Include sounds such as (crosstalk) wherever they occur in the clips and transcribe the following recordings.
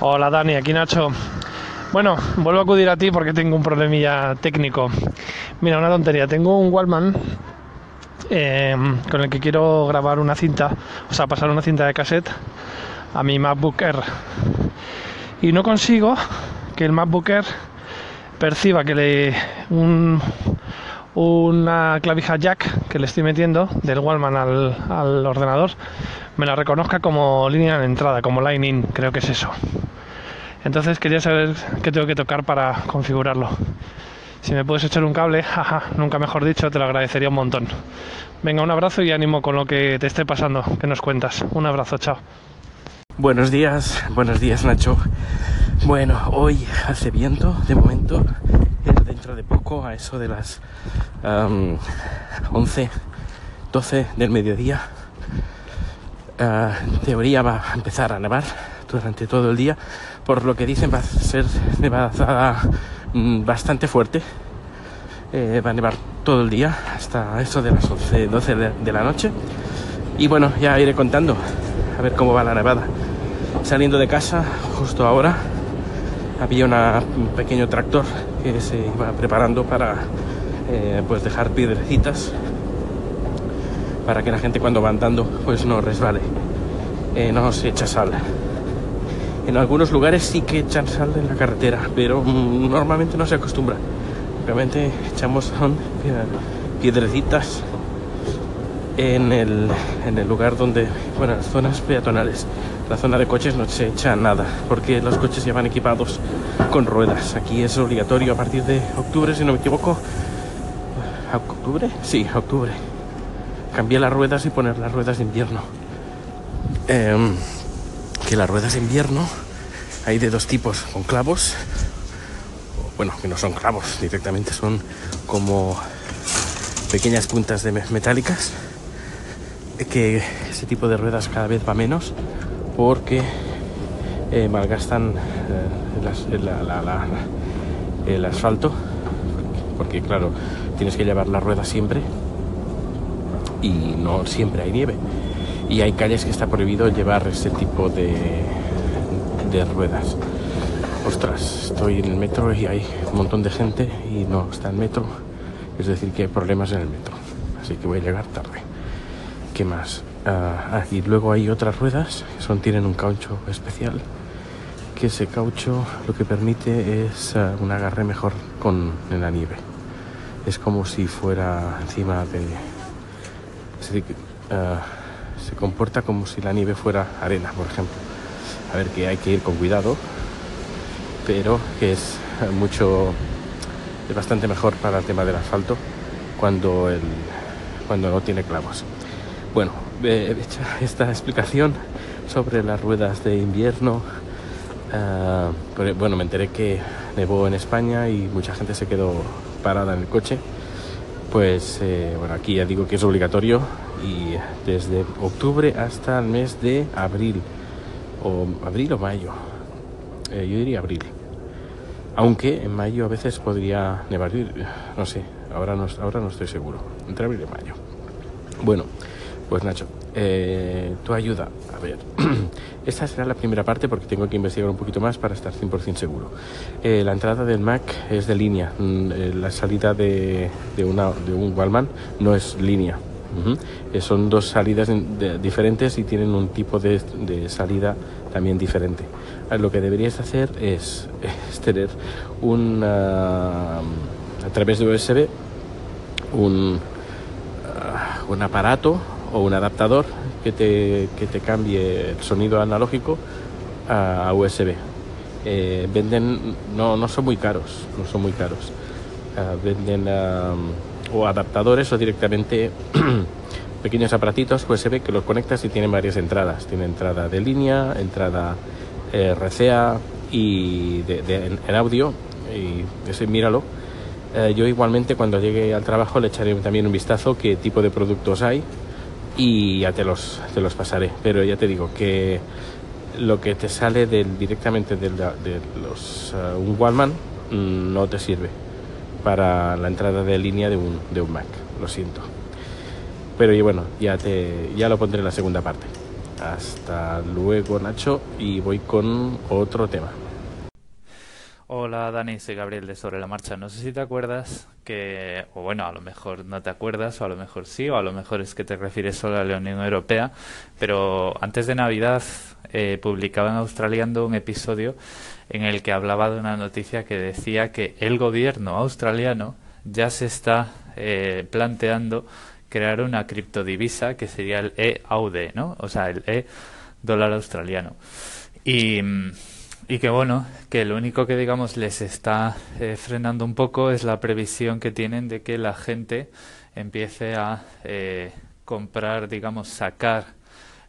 Hola Dani, aquí Nacho. Bueno, vuelvo a acudir a ti porque tengo un problemilla técnico. Mira, una tontería. Tengo un Wallman eh, con el que quiero grabar una cinta, o sea, pasar una cinta de cassette a mi MacBook Air. Y no consigo que el MacBook Air perciba que le un, una clavija jack que le estoy metiendo del Wallman al, al ordenador me la reconozca como línea de entrada, como line in, creo que es eso. Entonces quería saber qué tengo que tocar para configurarlo. Si me puedes echar un cable, (laughs) jaja, nunca mejor dicho, te lo agradecería un montón. Venga, un abrazo y ánimo con lo que te esté pasando, que nos cuentas. Un abrazo, chao. Buenos días, buenos días Nacho. Bueno, hoy hace viento, de momento, dentro de poco, a eso de las um, 11, 12 del mediodía, uh, teoría va a empezar a nevar durante todo el día, por lo que dicen va a ser nevada mm, bastante fuerte. Eh, va a nevar todo el día hasta eso de las 11, 12 de, la noche. Y bueno, ya iré contando a ver cómo va la nevada. Saliendo de casa, justo ahora, había un pequeño tractor que se iba preparando para eh, pues dejar piedrecitas para que la gente cuando va andando pues no resbale, eh, no se echa sal. En algunos lugares sí que echan sal en la carretera, pero mm, normalmente no se acostumbra. Realmente echamos piedrecitas en el, en el lugar donde, bueno, las zonas peatonales. La zona de coches no se echa nada, porque los coches ya van equipados con ruedas. Aquí es obligatorio a partir de octubre, si no me equivoco. ¿Octubre? Sí, octubre. Cambiar las ruedas y poner las ruedas de invierno. Eh, que las ruedas de invierno hay de dos tipos, con clavos, bueno, que no son clavos directamente, son como pequeñas puntas de metálicas, que ese tipo de ruedas cada vez va menos porque eh, malgastan eh, la, el asfalto, porque claro, tienes que llevar la rueda siempre y no siempre hay nieve y hay calles que está prohibido llevar este tipo de, de ruedas. Ostras, estoy en el metro y hay un montón de gente y no está el metro, es decir, que hay problemas en el metro, así que voy a llegar tarde. ¿Qué más? Uh, y luego hay otras ruedas que son, tienen un caucho especial, que ese caucho lo que permite es uh, un agarre mejor con en la nieve. Es como si fuera encima de... Uh, se comporta como si la nieve fuera arena, por ejemplo. A ver que hay que ir con cuidado, pero que es mucho, es bastante mejor para el tema del asfalto cuando, el, cuando no tiene clavos. Bueno, hecho (laughs) esta explicación sobre las ruedas de invierno. Uh, bueno, me enteré que nevó en España y mucha gente se quedó parada en el coche. Pues eh, bueno, aquí ya digo que es obligatorio y desde octubre hasta el mes de abril o abril o mayo. Eh, yo diría abril. Aunque en mayo a veces podría nevar. No sé ahora no, ahora no estoy seguro. Entre abril y mayo. Bueno pues Nacho eh, tu ayuda a ver (clears throat) esta será la primera parte porque tengo que investigar un poquito más para estar 100% seguro eh, la entrada del Mac es de línea mm, eh, la salida de, de, una, de un Wallman no es línea. Son dos salidas diferentes y tienen un tipo de, salida también diferente. Lo que deberías hacer es, (laughs) tener un, a través de USB un, uh, un aparato o un adaptador que te, que te cambie el sonido analógico a, USB. Eh, venden, no, no son muy caros, no son muy caros. Uh, venden o adaptadores o directamente (clears throat) pequeños aparatitos USB que los conectas y tienen varias entradas. Tiene entrada de línea, entrada eh, RCA y de, en, audio. Y ese, míralo. Eh, yo igualmente cuando llegue al trabajo le echaré también un vistazo qué tipo de productos hay y ya te los, te los pasaré. Pero ya te digo que lo que te sale del, directamente de, de los, uh, un Wallman mmm, no te sirve para la entrada de línea de un, de un Mac, lo siento. Pero y bueno, ya, te, ya lo pondré en la segunda parte. Hasta luego Nacho y voy con otro tema. Hola Dani, soy Gabriel de Sobre la Marcha. No sé si te acuerdas que, o bueno, a lo mejor no te acuerdas, o a lo mejor sí, o a lo mejor es que te refieres solo a la Unión Europea, pero antes de Navidad eh, publicaba en Australiando un episodio en el que hablaba de una noticia que decía que el gobierno australiano ya se está eh, planteando crear una criptodivisa que sería el EAUD, ¿no? O sea, el E dólar australiano. Y mm, y que bueno, que lo único que digamos les está eh, frenando un poco es la previsión que tienen de que la gente empiece a eh, comprar, digamos, sacar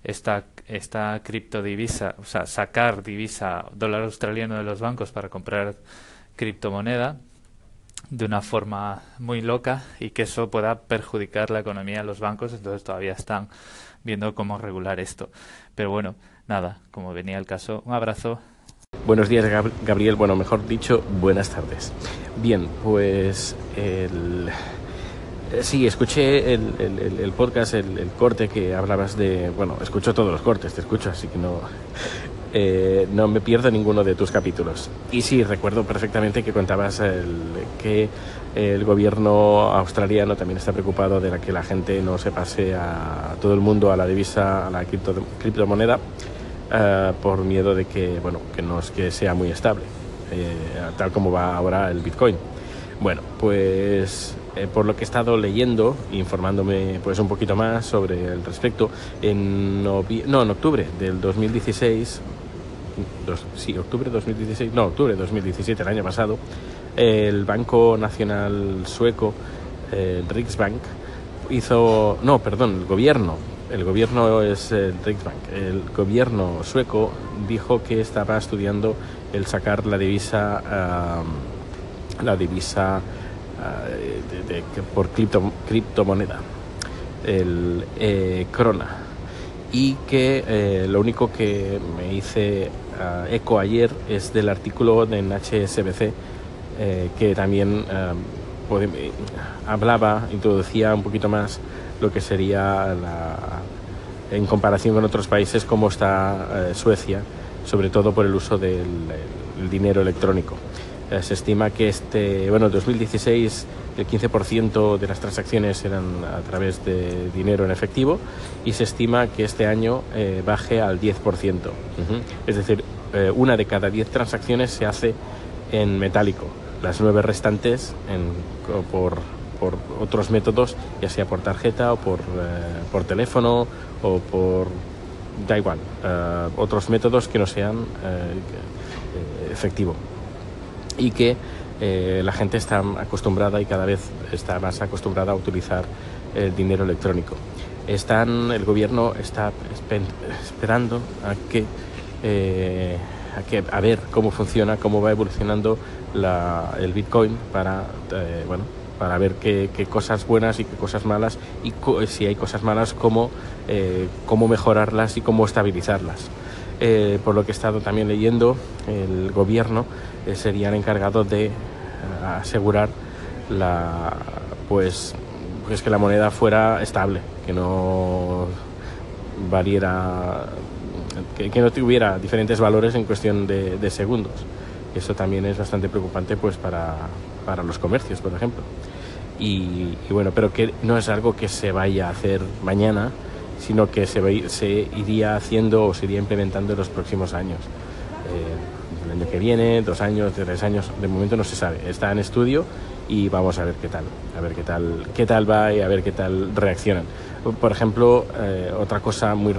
esta, esta criptodivisa, o sea, sacar divisa dólar australiano de los bancos para comprar criptomoneda de una forma muy loca y que eso pueda perjudicar la economía de los bancos, entonces todavía están viendo cómo regular esto. Pero bueno, nada, como venía el caso, un abrazo Buenos días, Gabriel. Bueno, mejor dicho, buenas tardes. Bien, pues el... Eh, sí, escuché el, podcast, el, corte que hablabas de... Bueno, escucho todos los cortes, te escucho, así que no, eh, no me pierdo ninguno de tus capítulos. Y sí, recuerdo perfectamente que contabas que el gobierno australiano también está preocupado de que la gente no se pase a todo el mundo a la divisa, a la criptomoneda eh, por miedo de que, bueno, que no es que sea muy estable, eh, tal como va ahora el Bitcoin. Bueno, pues eh, por lo que he estado leyendo, informándome pues un poquito más sobre el respecto, en, no, en octubre del 2016, sí, octubre 2016, no, octubre 2017, el año pasado, el Banco Nacional Sueco, el Riksbank, hizo, no, perdón, el gobierno el gobierno es el Riksbank. El gobierno sueco dijo que estaba estudiando el sacar la divisa, la divisa por criptomoneda, el eh, krona. Y que eh, lo único que me hice ah, eco ayer es del artículo en HSBC eh, que también hablaba, introducía un poquito más lo que sería en comparación con otros países como está eh, Suecia, sobre todo por el uso del dinero electrónico. Eh, se estima que este, bueno, en 2016 el 15% de las transacciones eran a través de dinero en efectivo y se estima que este año eh, baje al 10%. Es decir, una de cada 10 transacciones se hace en metálico, las nueve restantes en, por, por otros métodos, ya sea por tarjeta o por, eh, por teléfono o por, da igual, eh, otros métodos que no sean eh, efectivo. Y que la gente está acostumbrada y cada vez está más acostumbrada a utilizar el dinero electrónico. Están, el gobierno está esperando a que, a que a ver cómo funciona, cómo va evolucionando la, el Bitcoin para bueno, para ver qué, cosas buenas y qué cosas malas y si hay cosas malas, cómo, eh, cómo mejorarlas y cómo estabilizarlas. Eh, por lo que he estado también leyendo, el gobierno eh, sería el encargado de asegurar la, pues, pues que la moneda fuera estable, que no variera, que, no tuviera diferentes valores en cuestión de, segundos. Eso también es bastante preocupante pues para, para los comercios, por ejemplo. Y, bueno, pero que no es algo que se vaya a hacer mañana, sino que se, se iría haciendo o se iría implementando en los próximos años. Eh, el año que viene, dos años, tres años, de momento no se sabe. Está en estudio y vamos a ver qué tal, a ver qué tal, qué tal va y a ver qué tal reaccionan. Por ejemplo, eh, otra cosa muy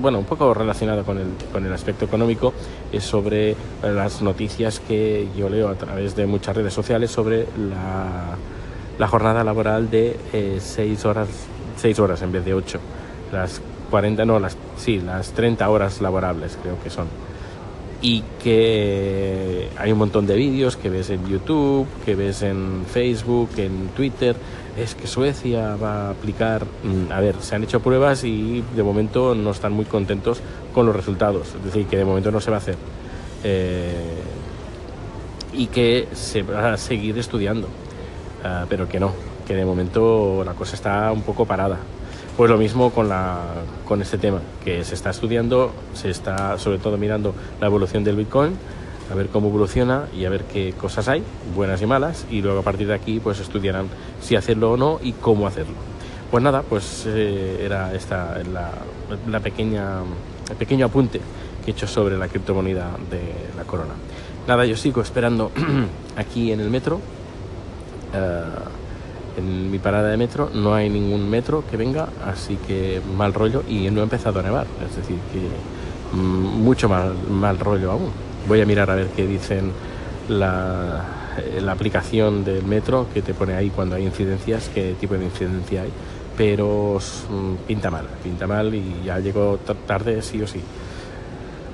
bueno, un poco relacionada con el, con el aspecto económico es sobre las noticias que yo leo a través de muchas redes sociales sobre la la jornada laboral de 6 eh, horas, 6 horas en vez de 8. Las 40, no, las, sí, las 30 horas laborables creo que son. Y que hay un montón de vídeos que ves en YouTube, que ves en Facebook, en Twitter. Es que Suecia va a aplicar, mm, a ver, se han hecho pruebas y de momento no están muy contentos con los resultados. Es decir, que de momento no se va a hacer. Eh, y que se va a seguir estudiando. Ah, pero que no, que de momento la cosa está un poco parada. Pues lo mismo con, la, con este tema, que se está estudiando, se está sobre todo mirando la evolución del Bitcoin, a ver cómo evoluciona y a ver qué cosas hay, buenas y malas, y luego a partir de aquí pues estudiarán si hacerlo o no y cómo hacerlo. Pues nada, pues eh, era esta la, la pequeña, el pequeño apunte que he hecho sobre la criptomoneda de la corona. Nada, yo sigo esperando (clears throat) aquí en el metro. Eh, en mi parada de metro no hay ningún metro que venga, así que mal rollo y no ha empezado a nevar, es decir, que mm, mucho mal, mal rollo aún. Voy a mirar a ver qué dicen la, eh, la aplicación del metro que te pone ahí cuando hay incidencias, qué tipo de incidencia hay, pero mm, pinta mal, pinta mal y ya llego tarde sí o sí.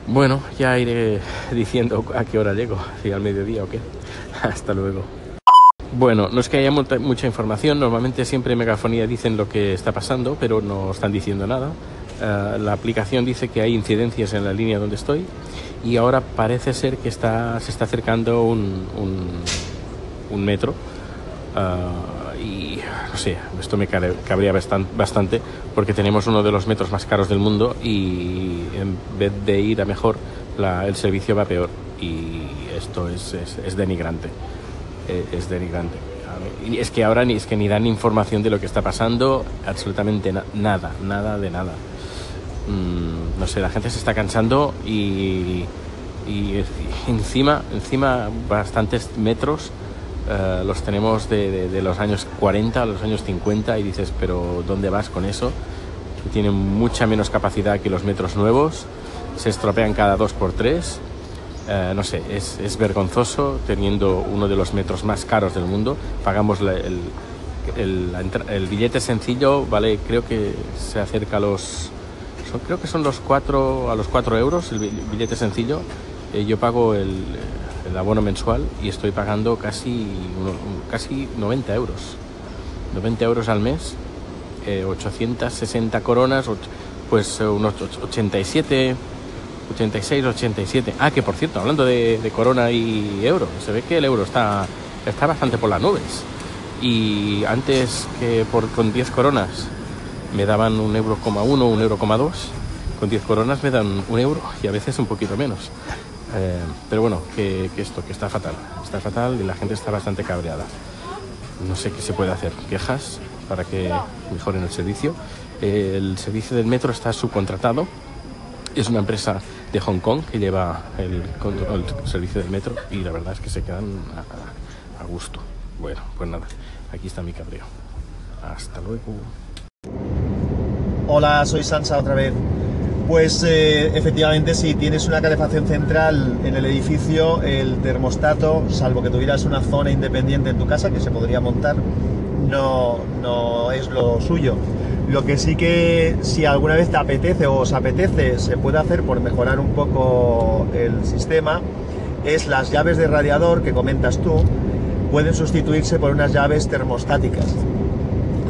Bueno, ya iré (laughs) diciendo a qué hora llego, si al mediodía o qué. (laughs) Hasta luego. Bueno, no es que haya mucha información, normalmente siempre en Megafonía dicen lo que está pasando, pero no están diciendo nada. Uh, la aplicación dice que hay incidencias en la línea donde estoy y ahora parece ser que está, se está acercando un, metro. Uh, y no sé, esto me cabría bastante porque tenemos uno de los metros más caros del mundo y en vez de ir a mejor, el servicio va peor y esto es, es, es denigrante. Eh, es delirante. Y es que ahora ni, es que ni dan información de lo que está pasando, absolutamente nada, nada de nada. Mm, no sé, la gente se está cansando y, y, encima, encima bastantes metros eh, los tenemos de, de, los años 40 a los años 50 y dices, pero ¿dónde vas con eso? Tienen mucha menos capacidad que los metros nuevos, se estropean cada dos por 3 eh, no sé, es, es, vergonzoso teniendo uno de los metros más caros del mundo. Pagamos la, el, el, el, billete sencillo, vale, creo que se acerca a los, son, creo que son los 4, a los 4 euros el billete sencillo. Eh, yo pago el, el, abono mensual y estoy pagando casi, casi 90 euros. 90 euros al mes, eh, 860 coronas, pues eh, unos 87 86, 87. Ah, que por cierto, hablando de, corona y euro, se ve que el euro está, está bastante por las nubes. Y antes que por, con 10 coronas me daban un euro, uno, un euro, dos, con 10 coronas me dan un euro y a veces un poquito menos. Eh, pero bueno, que, esto, que está fatal. Está fatal y la gente está bastante cabreada. No sé qué se puede hacer. Quejas para que mejoren el servicio. El servicio del metro está subcontratado. Es una empresa de Hong Kong que lleva el, servicio del metro y la verdad es que se quedan a, a gusto. Bueno, pues nada, aquí está mi cabreo. Hasta luego. Hola, soy Sansa otra vez. Pues eh, efectivamente si tienes una calefacción central en el edificio, el termostato, salvo que tuvieras una zona independiente en tu casa que se podría montar, no, no es lo suyo. Lo que sí que si alguna vez te apetece o os apetece, se puede hacer por mejorar un poco el sistema, es las llaves de radiador que comentas tú, pueden sustituirse por unas llaves termostáticas.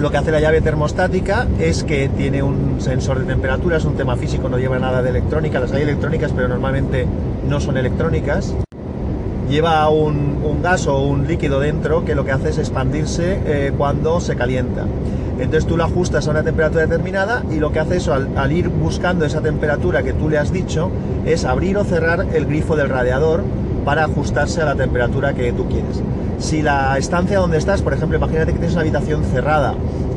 Lo que hace la llave termostática es que tiene un sensor de temperatura, es un tema físico, no lleva nada de electrónica, las hay electrónicas pero normalmente no son electrónicas. Lleva un, gas o un líquido dentro que lo que hace es expandirse eh, cuando se calienta. Entonces tú lo ajustas a una temperatura determinada y lo que hace eso al, al ir buscando esa temperatura que tú le has dicho es abrir o cerrar el grifo del radiador para ajustarse a la temperatura que tú quieres. Si la estancia donde estás, por ejemplo, imagínate que tienes una habitación cerrada,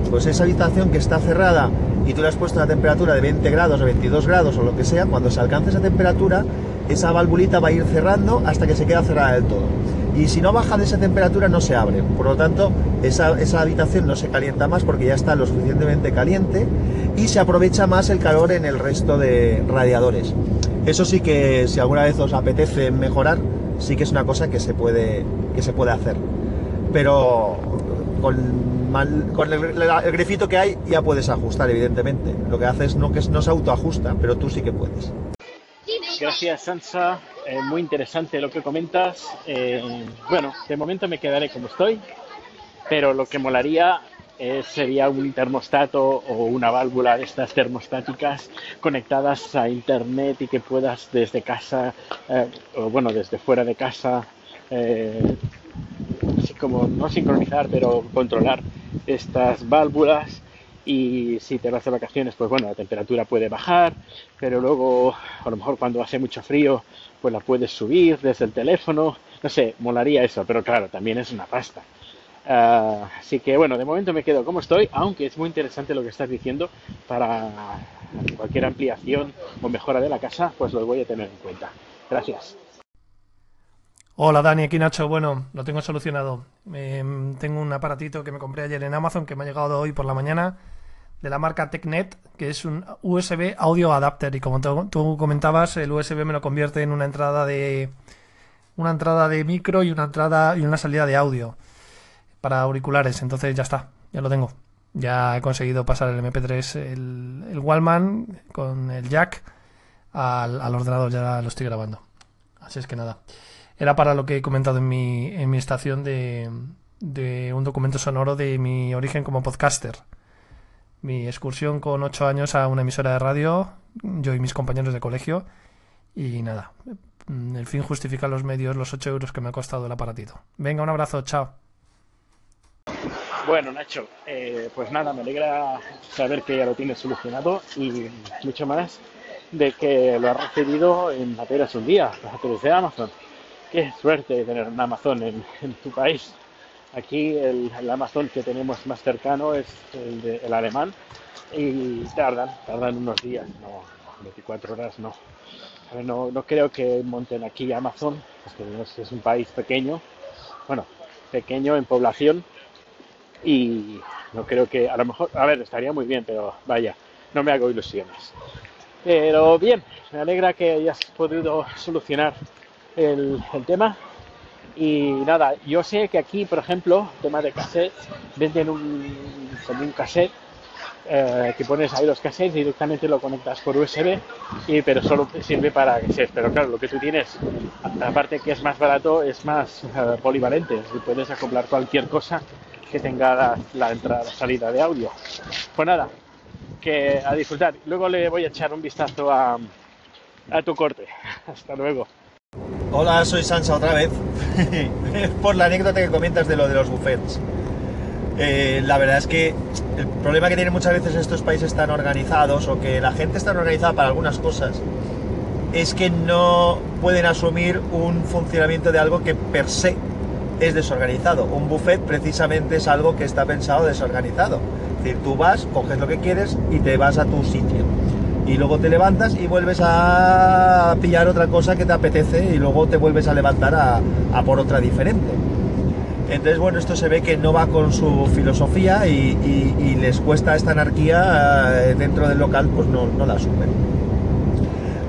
pues esa habitación que está cerrada y tú le has puesto una temperatura de 20 grados o 22 grados o lo que sea, cuando se alcance esa temperatura, esa valvulita va a ir cerrando hasta que se queda cerrada del todo. Y si no baja de esa temperatura no se abre. Por lo tanto, esa, esa habitación no se calienta más porque ya está lo suficientemente caliente y se aprovecha más el calor en el resto de radiadores. Eso sí que si alguna vez os apetece mejorar, sí que es una cosa que se puede, que se puede hacer. Pero con, mal, con el, el, grifito que hay ya puedes ajustar, evidentemente. Lo que hace es no, que no se autoajusta, pero tú sí que puedes. Gracias, Sansa. Eh, muy interesante lo que comentas. Eh, bueno, de momento me quedaré como estoy, pero lo que molaría eh, sería un termostato o una válvula de estas termostáticas conectadas a internet y que puedas desde casa, eh, o bueno, desde fuera de casa, así como no sincronizar, pero controlar estas válvulas y si te vas de vacaciones, pues bueno, la temperatura puede bajar, pero luego a lo mejor cuando hace mucho frío, pues la puedes subir desde el teléfono, no sé, molaría eso, pero claro, también es una pasta. Ah, así que bueno, de momento me quedo como estoy, aunque es muy interesante lo que estás diciendo para cualquier ampliación o mejora de la casa, pues lo voy a tener en cuenta. Gracias. Hola Dani, aquí Nacho. Bueno, lo tengo solucionado. Em, tengo un aparatito que me compré ayer en Amazon que me ha llegado hoy por la mañana de la marca TechNet, que es un USB audio adapter y como tú comentabas, el USB me lo convierte en una entrada de una entrada de micro y una entrada y una salida de audio para auriculares. Entonces ya está, ya lo tengo. Ya he conseguido pasar el MP3, el, el Wallman con el jack al, al ordenador, ya lo estoy grabando. Así es que nada. Era para lo que he comentado en mi, en mi estación de, de un documento sonoro de mi origen como podcaster. Mi excursión con ocho años a una emisora de radio, yo y mis compañeros de colegio. Y nada, el fin justifica los medios, los ocho euros que me ha costado el aparatito. Venga, un abrazo, chao. Bueno, Nacho, eh, pues nada, me alegra saber que ya lo tienes solucionado y mucho más de que lo has recibido en apenas un día, través de Amazon. Qué suerte tener un Amazon en, tu país. Aquí el, Amazon que tenemos más cercano es el, alemán y tardan, tardan unos días, no 24 horas no. No, no creo que monten aquí Amazon, porque es un país pequeño, bueno, pequeño en población, y no creo que, a lo mejor, a ver, estaría muy bien, pero vaya, no me hago ilusiones. Pero bien, me alegra que hayas podido solucionar el, tema. Y nada, yo sé que aquí, por ejemplo, tema de cassette, venden un, como un cassette eh, que pones ahí los cassettes y directamente lo conectas por USB, y, pero solo sirve para cassettes. Pero claro, lo que tú tienes, aparte que es más barato, es más eh, polivalente. puedes acoplar cualquier cosa que tenga la, entrada, salida de audio. Pues nada, que a disfrutar. Luego le voy a echar un vistazo a, a tu corte. (laughs) Hasta luego. Hola, soy Sansa otra vez. (laughs) Por la anécdota que comentas de lo de los buffets. Eh, la verdad es que el problema que tienen muchas veces estos países tan organizados o que la gente está organizada para algunas cosas es que no pueden asumir un funcionamiento de algo que per se es desorganizado. Un buffet precisamente es algo que está pensado desorganizado. Es decir, tú vas, coges lo que quieres y te vas a tu sitio. Y luego te levantas y vuelves a pillar otra cosa que te apetece y luego te vuelves a levantar a, por otra diferente. Entonces, bueno, esto se ve que no va con su filosofía y, les cuesta esta anarquía eh, dentro del local, pues no, no la asumen.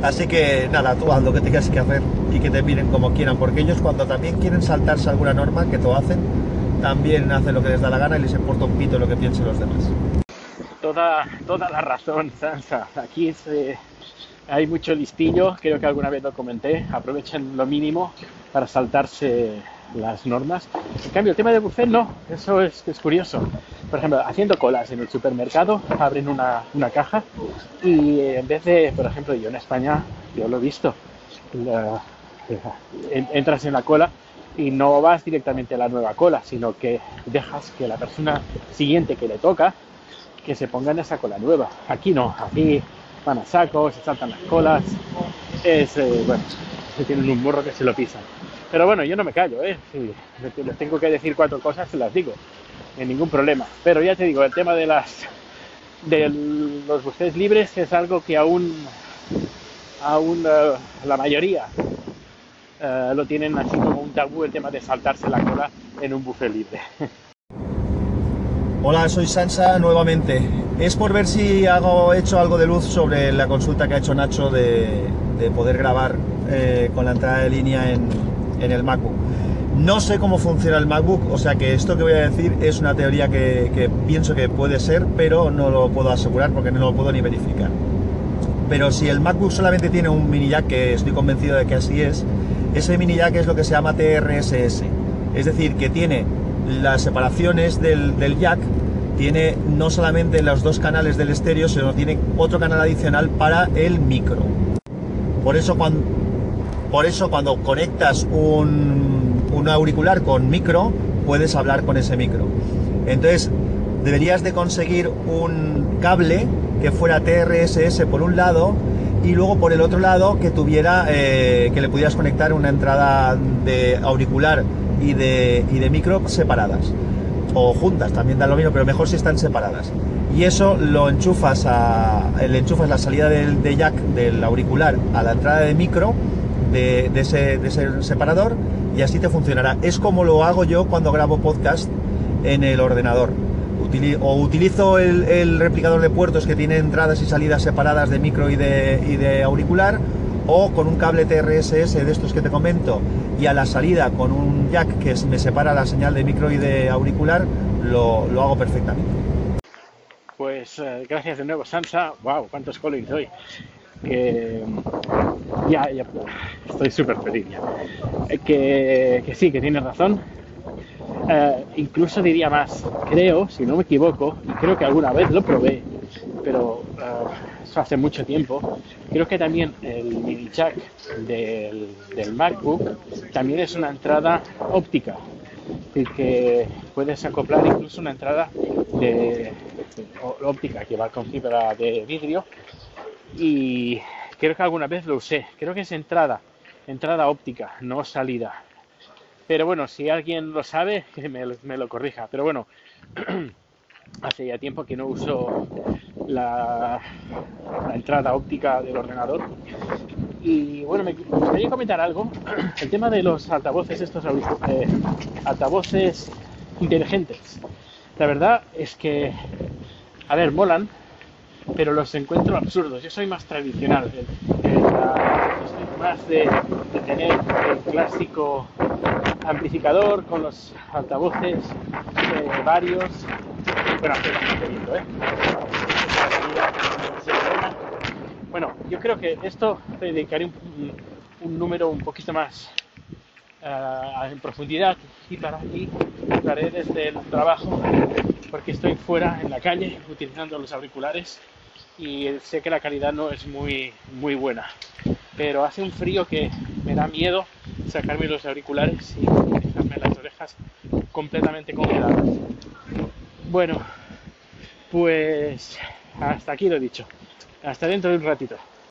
Así que nada, tú haz lo que tengas que hacer y que te miren como quieran, porque ellos cuando también quieren saltarse alguna norma, que todo hacen, también hacen lo que les da la gana y les importa un pito lo que piensen los demás. Toda, toda la razón, Sansa. Aquí hay mucho listillo, creo que alguna vez lo comenté, aprovechan lo mínimo para saltarse las normas. En cambio, el tema de buffet no, eso es, es curioso por ejemplo, haciendo colas en el supermercado, abren una, caja y en vez de, por ejemplo, yo en España, yo lo he visto, entras en la cola y no vas directamente a la nueva cola, sino que dejas que la persona siguiente que le toca, que se ponga en esa cola nueva. Aquí no, aquí van a sacos, se saltan las colas, es, eh, bueno, tienen un burro que se lo pisan. Pero bueno, yo no me callo, ¿eh? Si les tengo que decir cuatro cosas, se las digo en ningún problema. Pero ya te digo, el tema de las de los buffets libres es algo que aún aún uh, la mayoría uh, lo tienen así como un tabú el tema de saltarse la cola en un buffet libre. (laughs) Hola, soy Sansa nuevamente. Es por ver si hago hecho algo de luz sobre la consulta que ha hecho Nacho de, de poder grabar eh, con la entrada de línea en, en el MacBook. No sé cómo funciona el MacBook, o sea que esto que voy a decir es una teoría que, pienso que puede ser, pero no lo puedo asegurar porque no lo puedo ni verificar. Pero si el MacBook solamente tiene un mini jack, que estoy convencido de que así es, ese mini jack es lo que se llama TRSS. Es decir, que tiene las separaciones del, del jack, tiene no solamente los dos canales del estéreo, sino tiene otro canal adicional para el micro. Por eso cuando, por eso cuando conectas un, un auricular con micro, puedes hablar con ese micro. Entonces, deberías de conseguir un cable que fuera TRSS por un lado y luego por el otro lado que tuviera eh, que le pudieras conectar una entrada de auricular y de, y de micro separadas. O juntas también da lo mismo pero mejor si están separadas. Y eso lo enchufas a le enchufas la salida del de jack del auricular a la entrada de micro de, de ese, de ese separador y así te funcionará. Es como lo hago yo cuando grabo podcast en el ordenador. O utilizo el, el replicador de puertos que tiene entradas y salidas separadas de micro y de, y de auricular, o con un cable TRSS de estos que te comento, y a la salida con un jack que me separa la señal de micro y de auricular, lo, lo hago perfectamente. Pues eh, gracias de nuevo, Sansa. Wow, cuántos collins hoy. Que ya, ya estoy súper feliz ya. Eh, Que, que sí, que tienes razón. Eh, incluso diría más, creo, si no me equivoco, y creo que alguna vez lo probé, pero hace mucho tiempo. Creo que también el mini jack del, del MacBook también es una entrada óptica y que puedes acoplar incluso una entrada de, óptica que va con fibra de vidrio y creo que alguna vez lo usé. Creo que es entrada, entrada óptica, no salida. Pero bueno, si alguien lo sabe, que (laughs) me, me lo corrija. Pero bueno, (clears throat) hace ya tiempo que no uso la, entrada óptica del ordenador. Y bueno, me gustaría comentar algo. El tema de los altavoces, estos eh, altavoces inteligentes. La verdad es que, a ver, molan, pero los encuentro absurdos. Yo soy más tradicional. el- el, más de, tener el clásico amplificador con los altavoces eh, varios. Bueno, estoy ¿eh? Bueno, yo creo que esto le dedicaré un, un- número un poquito más ah, en profundidad y para aquí lo haré desde el trabajo porque estoy fuera en la calle utilizando los auriculares y sé que la calidad no es muy muy buena. Pero hace un frío que me da miedo sacarme los auriculares y dejarme las orejas completamente congeladas. Bueno pues hasta aquí lo he dicho hasta dentro de un ratito